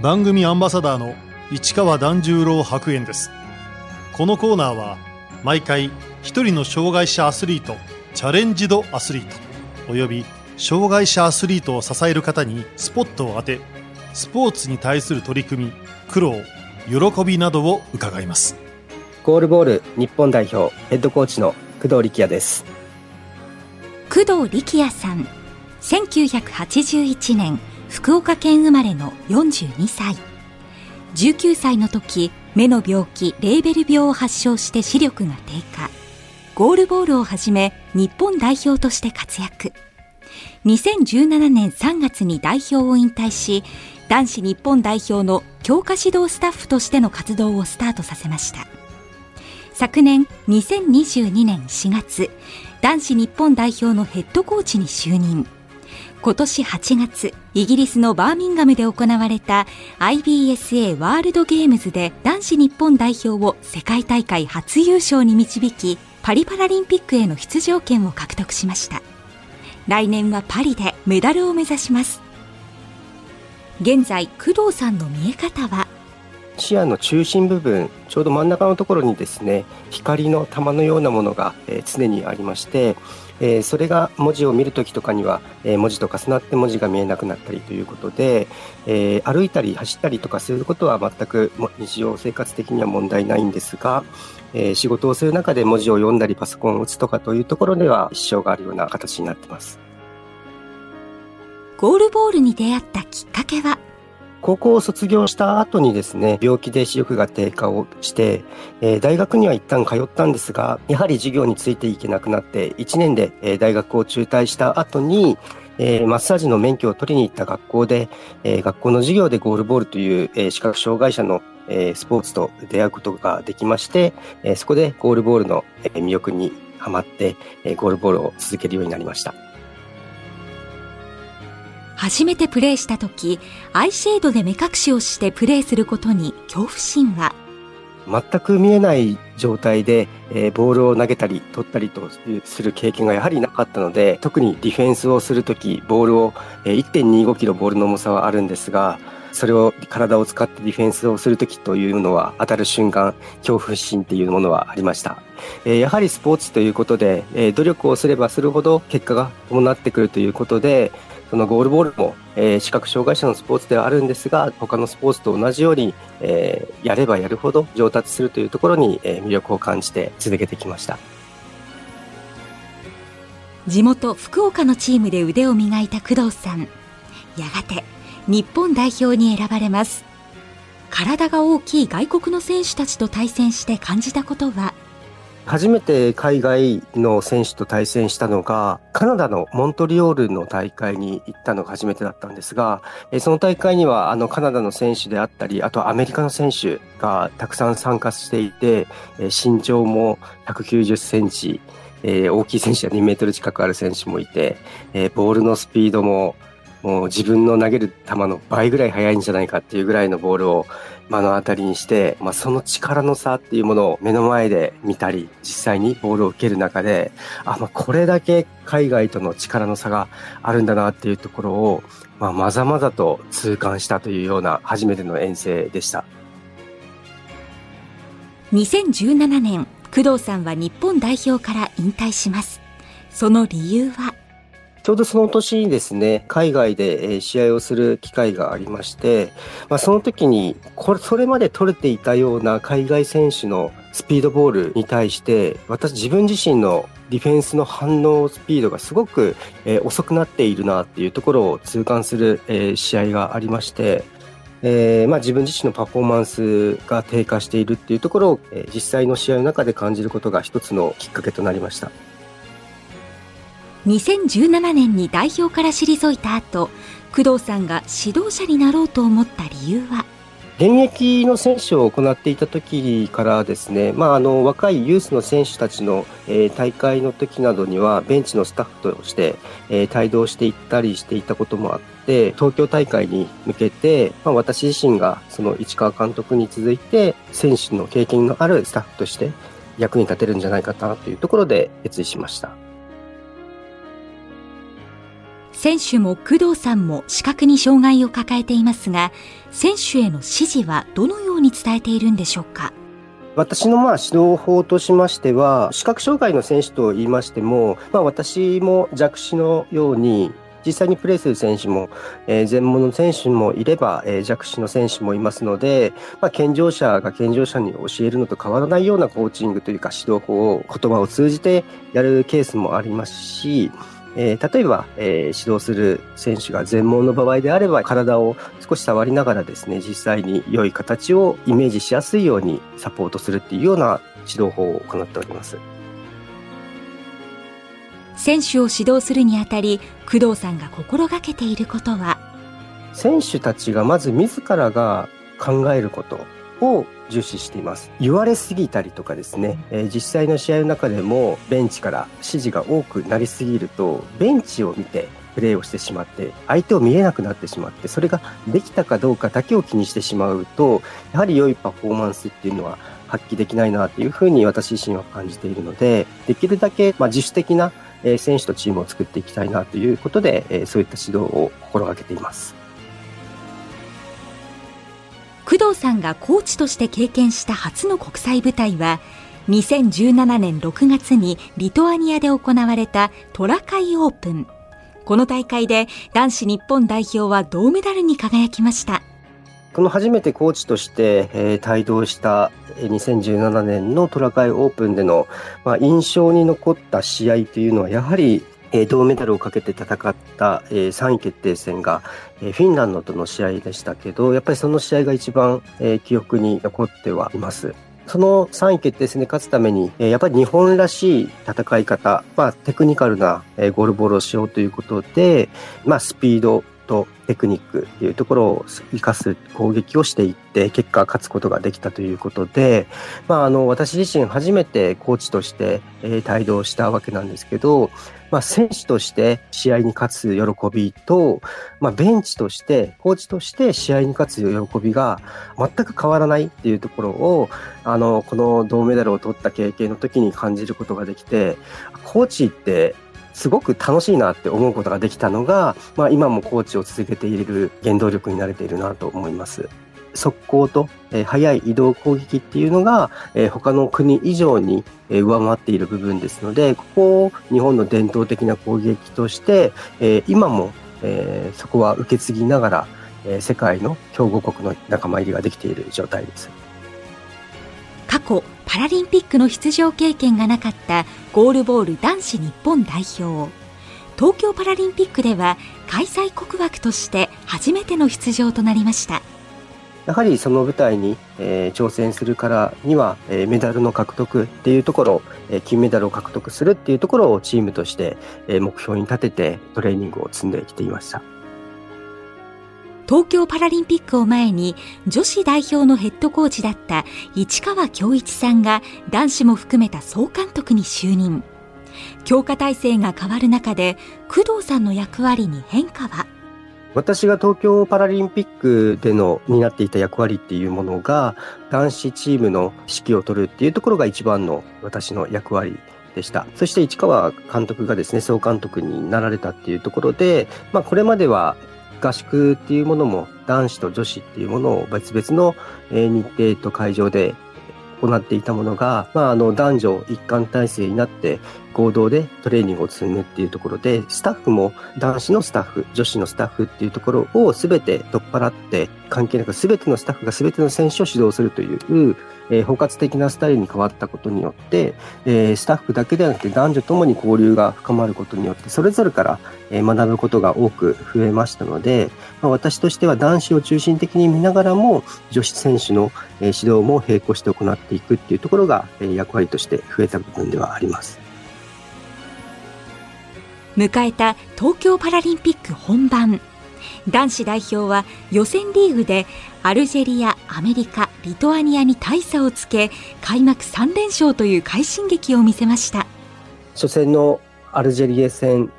番組アンバサダーの市川團十郎白猿です。このコーナーは毎回一人の障害者アスリートチャレンジドアスリートおよび障害者アスリートを支える方にスポットを当てスポーツに対する取り組み苦労喜びなどを伺います。ゴールボール日本代表ヘッドコーチの工藤力也です。工藤力也さん1981年福岡県生まれの42歳。19歳の時目の病気レーベル病を発症して視力が低下。ゴールボールをはじめ日本代表として活躍。2017年3月に代表を引退し男子日本代表の強化指導スタッフとしての活動をスタートさせました。昨年2022年4月男子日本代表のヘッドコーチに就任。今年8月イギリスのバーミンガムで行われた IBSA ワールドゲームズで男子日本代表を世界大会初優勝に導きパリパラリンピックへの出場権を獲得しました。来年はパリでメダルを目指します。現在工藤さんの見え方は？視野の中心部分ちょうど真ん中のところにですね光の玉のようなものが、常にありましてえー、それが文字を見るときとかには、えー、文字と重なって文字が見えなくなったりということで、えー、歩いたり走ったりとかすることは全く日常生活的には問題ないんですが、え仕事をする中で文字を読んだりパソコンを打つとかというところでは支障があるような形になってます。ゴールボールに出会ったきっかけは高校を卒業した後にですね、病気で視力が低下をして、えー、大学には一旦通ったんですが、やはり授業についていけなくなって、1年で、えー、大学を中退した後に、えー、マッサージの免許を取りに行った学校で、えー、学校の授業でゴールボールという、えー、視覚障害者の、えー、スポーツと出会うことができまして、えー、そこでゴールボールの、え、魅力にはまって、えー、ゴールボールを続けるようになりました。初めてプレーした時アイシェードで目隠しをしてプレーすることに恐怖心は。全く見えない状態で、えー、ボールを投げたり取ったりとする経験がやはりなかったので特にディフェンスをする時ボールを、えー、1.25キロボールの重さはあるんですがそれを体を使ってディフェンスをする時というのは当たる瞬間恐怖心っていうものはありました、えー、やはりスポーツということで、え努力をすればするほど結果が伴ってくるということでそのゴールボールも、えー、視覚障害者のスポーツではあるんですが、他のスポーツと同じように、えー、やればやるほど上達するというところに、えー、魅力を感じて続けてきました。地元福岡のチームで腕を磨いた工藤さん。やがて日本代表に選ばれます。体が大きい外国の選手たちと対戦して感じたことは初めて海外の選手と対戦したのが、カナダのモントリオールの大会に行ったのが初めてだったんですが、その大会にはあのカナダの選手であったり、あとアメリカの選手がたくさん参加していて、身長も190センチ、大きい選手は2メートル近くある選手もいて、ボールのスピードももう自分の投げる球の倍ぐらい速いんじゃないかっていうぐらいのボールを目の当たりにして、まあ、その力の差っていうものを目の前で見たり、実際にボールを受ける中で、あ、まあ、これだけ海外との力の差があるんだなっていうところを、まあ、まざまざと痛感したというような初めての遠征でした。2017年、工藤さんは日本代表から引退します。その理由は？ちょうどその年にですね、海外で試合をする機会がありまして、まあ、その時に、これ、それまで取れていたような海外選手のスピードボールに対して、私自分自身のディフェンスの反応スピードがすごく、え遅くなっているなっていうところを痛感する、え試合がありまして、えーまあ、自分自身のパフォーマンスが低下しているっていうところを、え実際の試合の中で感じることが一つのきっかけとなりました。2017年に代表から退いた後工藤さんが指導者になろうと思った理由は？現役の選手を行っていた時からですね、まあ、あの若いユースの選手たちの、えー、大会の時などにはベンチのスタッフとして、えー、帯同していったりしていたこともあって東京大会に向けて、まあ、私自身がその市川監督に続いて選手の経験のあるスタッフとして役に立てるんじゃないかなというところで決意しました。選手も工藤さんも視覚に障害を抱えていますが、選手への指示はどのように伝えているんでしょうか？私のまあ指導法としましては、視覚障害の選手と言いましても、まあ、私も弱視のように、実際にプレーする選手も、えー、全盲の選手もいれば、えー、弱視の選手もいますので、まあ、健常者が健常者に教えるのと変わらないようなコーチングというか指導法を言葉を通じてやるケースもありますし、えー、例えば、えー、指導する選手が全盲の場合であれば体を少し触りながらですね実際に良い形をイメージしやすいようにサポートするっていうような指導法を行っております。選手を指導するにあたり工藤さんが心がけていることは？選手たちがまず自らが考えることを重視しています。言われすぎたりとかですね、えー、実際の試合の中でもベンチから指示が多くなりすぎるとベンチを見てプレーをしてしまって相手を見えなくなってしまってそれができたかどうかだけを気にしてしまうとやはり良いパフォーマンスっていうのは発揮できないなっていうふうに私自身は感じているのでできるだけま自主的なえー、選手とチームを作っていきたいなということで、えー、そういった指導を心がけています。工藤さんがコーチとして経験した初の国際舞台は、2017年6月にリトアニアで行われたトラカイオープン。この大会で男子日本代表は銅メダルに輝きました。この初めてコーチとして、えー、帯同した2017年のトラカイオープンでの、まあ、印象に残った試合というのはやはりえ銅メダルをかけて戦った、え3位決定戦が、えフィンランドとの試合でしたけど、やっぱりその試合が一番、え記憶に残ってはいます。その3位決定戦で勝つために、やっぱり日本らしい戦い方、まあ、テクニカルなゴールボールをしようということで、まあ、スピードとテクニックっていうところを生かす攻撃をしていって、結果勝つことができたということで、まあ、あの、私自身初めてコーチとして、帯同したわけなんですけど、まあ、選手として試合に勝つ喜びと、まあ、ベンチとして、コーチとして試合に勝つ喜びが全く変わらないっていうところを、あの、この銅メダルを取った経験の時に感じることができて、コーチってすごく楽しいなって思うことができたのが、まあ、今もコーチを続けている原動力になれているなと思います。速攻と、えー、速い移動攻撃っていうのが、えー、他の国以上に、えー、上回っている部分ですので、ここを日本の伝統的な攻撃として、えー、今も、えー、そこは受け継ぎながら、えー、世界の強豪国の仲間入りができている状態です。過去パラリンピックの出場経験がなかったゴールボール男子日本代表東京パラリンピックでは開催国枠として初めての出場となりましたやはりその舞台に、えー、挑戦するからには、えー、メダルの獲得っていうところ、えー、金メダルを獲得するっていうところをチームとして、えー、目標に立ててトレーニングを積んできていました。東京パラリンピックを前に女子代表のヘッドコーチだった市川京一さんが男子も含めた総監督に就任。強化体制が変わる中で工藤さんの役割に変化は？私が東京パラリンピックでの担っていた役割っていうものが男子チームの指揮を取るっていうところが一番の私の役割でした。そして市川監督がですね、総監督になられたっていうところで、まあこれまでは合宿っていうものも男子と女子っていうものを別々の日程と会場で行っていたものが、まあ、あの男女一貫体制になって合同でトレーニングを積むっていうところで、スタッフも男子のスタッフ、女子のスタッフっていうところを全て取っ払って、関係なく全てのスタッフが全ての選手を指導するという、えー、包括的なスタイルに変わったことによって、えー、スタッフだけではなくて男女ともに交流が深まることによって、それぞれから、え、学ぶことが多く増えましたので、まあ、私としては男子を中心的に見ながらも、女子選手の、え、指導も並行して行っていくっていうところが、え、役割として増えた部分ではあります。迎えた東京パラリンピック本番。男子代表は予選リーグでアルジェリア、アメリカ、リトアニアに大差をつけ開幕3連勝という快進撃を見せました初戦のアルジェリア戦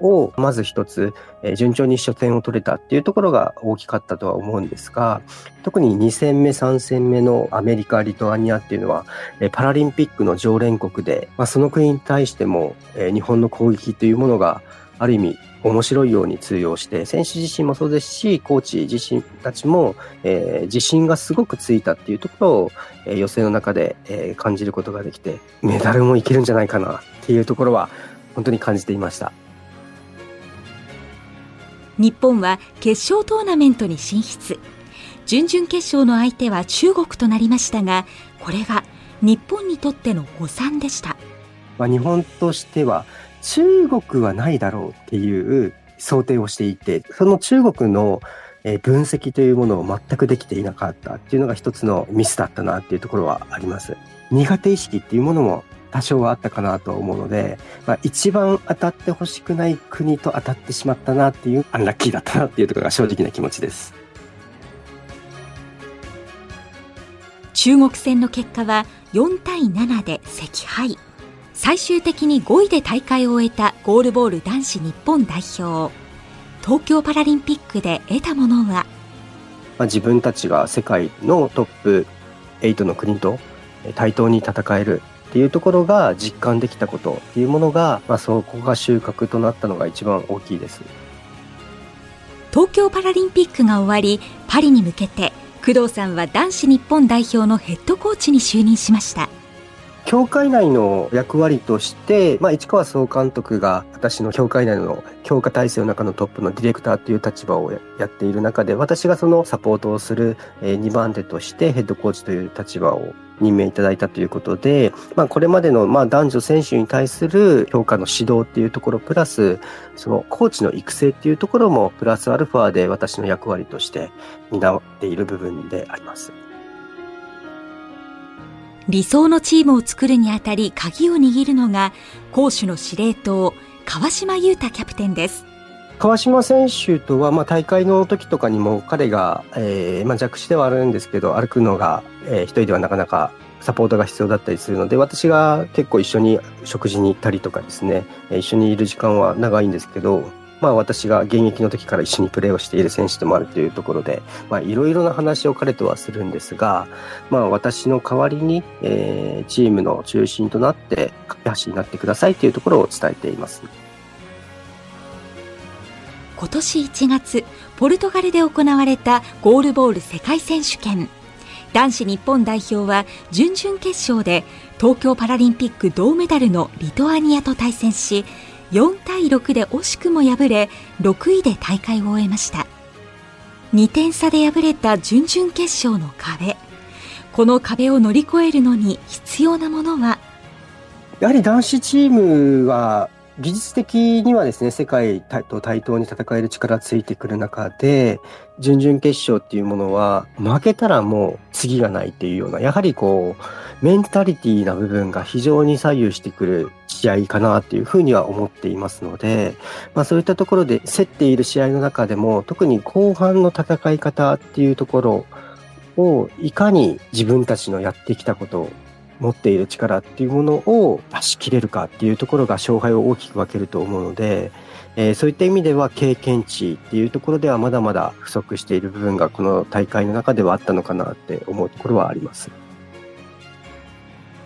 をまず一つ、えー、順調に初戦を取れたっていうところが大きかったとは思うんですが、特に2戦目、3戦目のアメリカ、リトアニアっていうのは、えー、パラリンピックの常連国で、まあ、その国に対しても、えー、日本の攻撃というものがある意味面白いように通用して、選手自身もそうですし、コーチ自身たちも、えー、自信がすごくついたっていうところを、えー、予選の中で、えー、感じることができて、メダルもいけるんじゃないかなっていうところは、本当に感じていました。日本は決勝トーナメントに進出。準々決勝の相手は中国となりましたが、これは日本にとっての誤算でした。まあ、日本としては中国はないだろうっていう想定をしていて、その中国の分析というものを全くできていなかったっていうのが一つのミスだったなっていうところはあります。苦手意識っていうものも多少はあったかなと思うので、まあ、一番当たってほしくない国と当たってしまったなっていうアンラッキーだったなっていうところが正直な気持ちです。中国戦の結果は4対7で惜敗。最終的に5位で大会を終えたゴールボール男子日本代表東京パラリンピックで得たものは、まあ、自分たちが世界のトップ8の国と対等に戦えるっていうところが実感できたことっていうものが、まあ、そこが収穫となったのが一番大きいです。東京パラリンピックが終わりパリに向けて工藤さんは男子日本代表のヘッドコーチに就任しました。協会内の役割として、まあ、市川総監督が私の協会内の強化体制の中のトップのディレクターという立場をやっている中で、私がそのサポートをする2番手としてヘッドコーチという立場を任命いただいたということで、まあ、これまでのまあ男女選手に対する評価の指導っていうところプラス、そのコーチの育成っていうところもプラスアルファで私の役割として担っている部分であります。理想のチームを作るにあたり鍵を握るのが攻守の司令塔川島優太キャプテンです。川島選手とは、まあ、大会の時とかにも彼が、えーまあ、弱視ではあるんですけど歩くのが、えー、一人ではなかなかサポートが必要だったりするので私が結構一緒に食事に行ったりとかですね一緒にいる時間は長いんですけどまあ私が現役の時から一緒にプレーをしている選手でもあるというところで、まあいろいろな話を彼とはするんですが、まあ私の代わりに、えー、チームの中心となって架け橋になってくださいというところを伝えています。今年1月、ポルトガルで行われたゴールボール世界選手権。男子日本代表は準々決勝で東京パラリンピック銅メダルのリトアニアと対戦し、4対6で惜しくも敗れ6位で大会を終えました。2点差で敗れた準々決勝の壁。この壁を乗り越えるのに必要なものは？やはり男子チームは技術的にはですね、世界と対等に戦える力ついてくる中で、準々決勝っていうものは、負けたらもう次がないっていうような、やはりこう、メンタリティーな部分が非常に左右してくる試合かなっていうふうには思っていますので、まあそういったところで競っている試合の中でも、特に後半の戦い方っていうところを、いかに自分たちのやってきたこと持っている力っていうものを出し切れるかっていうところが勝敗を大きく分けると思うので、えー、そういった意味では経験値っていうところではまだまだ不足している部分がこの大会の中ではあったのかなって思うところはあります。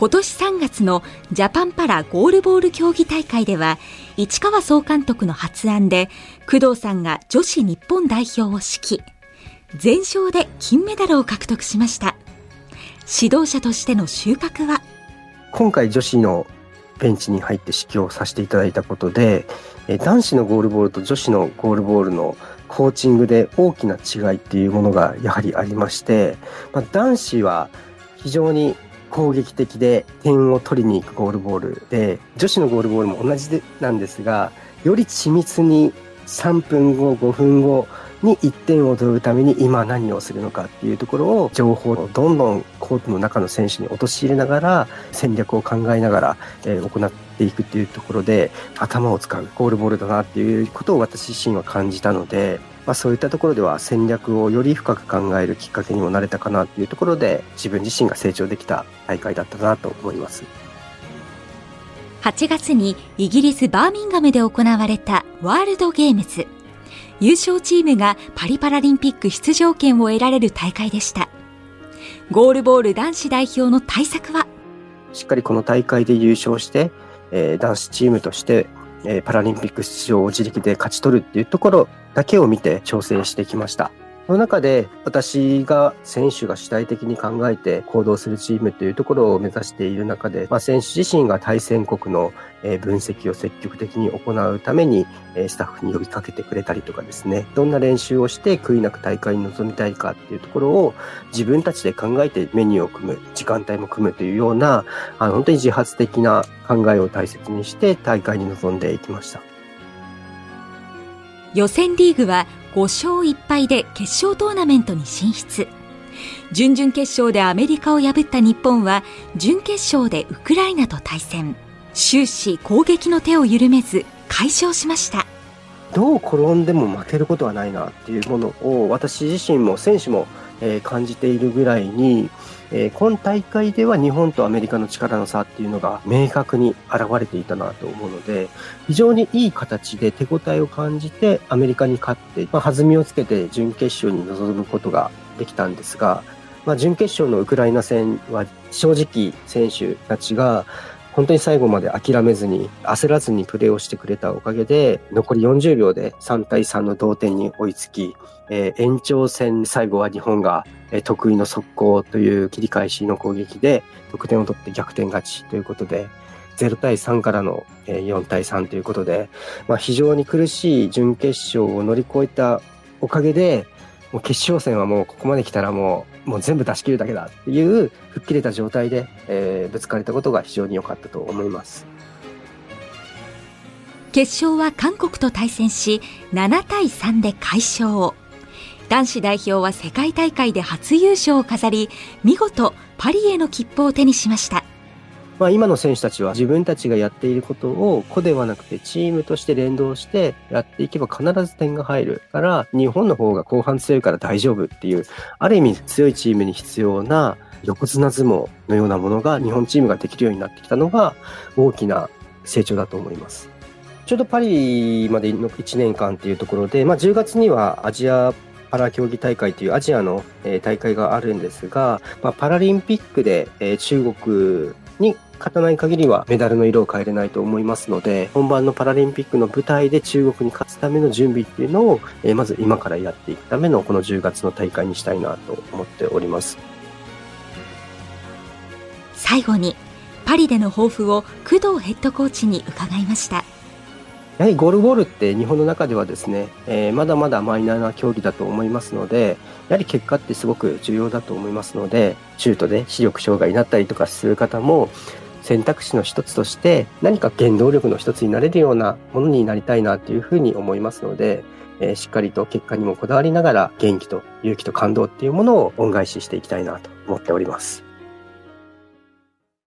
今年3月のジャパンパラゴールボール競技大会では市川総監督の発案で工藤さんが女子日本代表を指揮全勝で金メダルを獲得しました指導者としての収穫は？今回女子のベンチに入って指揮をさせていただいたことで男子のゴールボールと女子のゴールボールのコーチングで大きな違いっていうものがやはりありまして、まあ、男子は非常に攻撃的で点を取りに行くゴールボールで女子のゴールボールも同じでなんですがより緻密に3分後5分後に1点を取るために今何をするのかっていうところを情報をどんどんコートの中の選手に陥れながら戦略を考えながら、え、行っていくっていうところで頭を使うゴールボールだなっていうことを私自身は感じたので、まあ、そういったところでは戦略をより深く考えるきっかけにもなれたかなっていうところで自分自身が成長できた大会だったなと思います。8月にイギリス・バーミンガムで行われたワールドゲームズ。優勝チームがパリパラリンピック出場権を得られる大会でした。ゴールボール男子代表の対策は？しっかりこの大会で優勝して、えー、男子チームとしてえパラリンピック出場を自力で勝ち取るっていうところだけを見て調整してきました。その中で私が選手が主体的に考えて行動するチームというところを目指している中で、まあ、選手自身が対戦国の分析を積極的に行うためにスタッフに呼びかけてくれたりとかですね、どんな練習をして悔いなく大会に臨みたいかっていうところを自分たちで考えてメニューを組む、時間帯も組むというような、あの本当に自発的な考えを大切にして大会に臨んでいきました。予選リーグは5勝1敗で決勝トーナメントに進出。準々決勝でアメリカを破った日本は準決勝でウクライナと対戦。終始攻撃の手を緩めず快勝しました。どう転んでも負けることはないなっていうものを私自身も選手も感じているぐらいにえー、今大会では日本とアメリカの力の差っていうのが明確に現れていたなと思うので、非常にいい形で手応えを感じてアメリカに勝って、まあ、弾みをつけて準決勝に臨むことができたんですが、まあ、準決勝のウクライナ戦は正直選手たちが本当に最後まで諦めずに焦らずにプレーをしてくれたおかげで残り40秒で3対3の同点に追いつき、えー、延長戦最後は日本が、え、得意の速攻という切り返しの攻撃で得点を取って逆転勝ちということで0対3からの4対3ということで、まあ、非常に苦しい準決勝を乗り越えたおかげでもう決勝戦はもうここまで来たらもうもう全部出し切るだけだっていう吹っ切れた状態で、えー、ぶつかれたことが非常に良かったと思います。決勝は韓国と対戦し7対3で快勝男子代表は世界大会で初優勝を飾り見事パリへの切符を手にしましたまあ、今の選手たちは自分たちがやっていることを個ではなくてチームとして連動してやっていけば必ず点が入るから日本の方が後半強いから大丈夫っていうある意味強いチームに必要な横綱相撲のようなものが日本チームができるようになってきたのが大きな成長だと思います。ちょうどパリまでの1年間っていうところで、まあ、10月にはアジアパラ競技大会というアジアの、大会があるんですが、まあ、パラリンピックで、中国に勝たない限りはメダルの色を変えれないと思いますので、本番のパラリンピックの舞台で中国に勝つための準備っていうのを、えー、まず今からやっていくためのこの10月の大会にしたいなと思っております。最後に、パリでの抱負を工藤ヘッドコーチに伺いました。やはりゴールボールって日本の中ではですね、えー、まだまだマイナーな競技だと思いますので、やはり結果ってすごく重要だと思いますので、シュートで視力障害になったりとかする方も、選択肢の一つとして何か原動力の一つになれるようなものになりたいなというふうに思いますので、えー、しっかりと結果にもこだわりながら元気と勇気と感動っていうものを恩返ししていきたいなと思っております。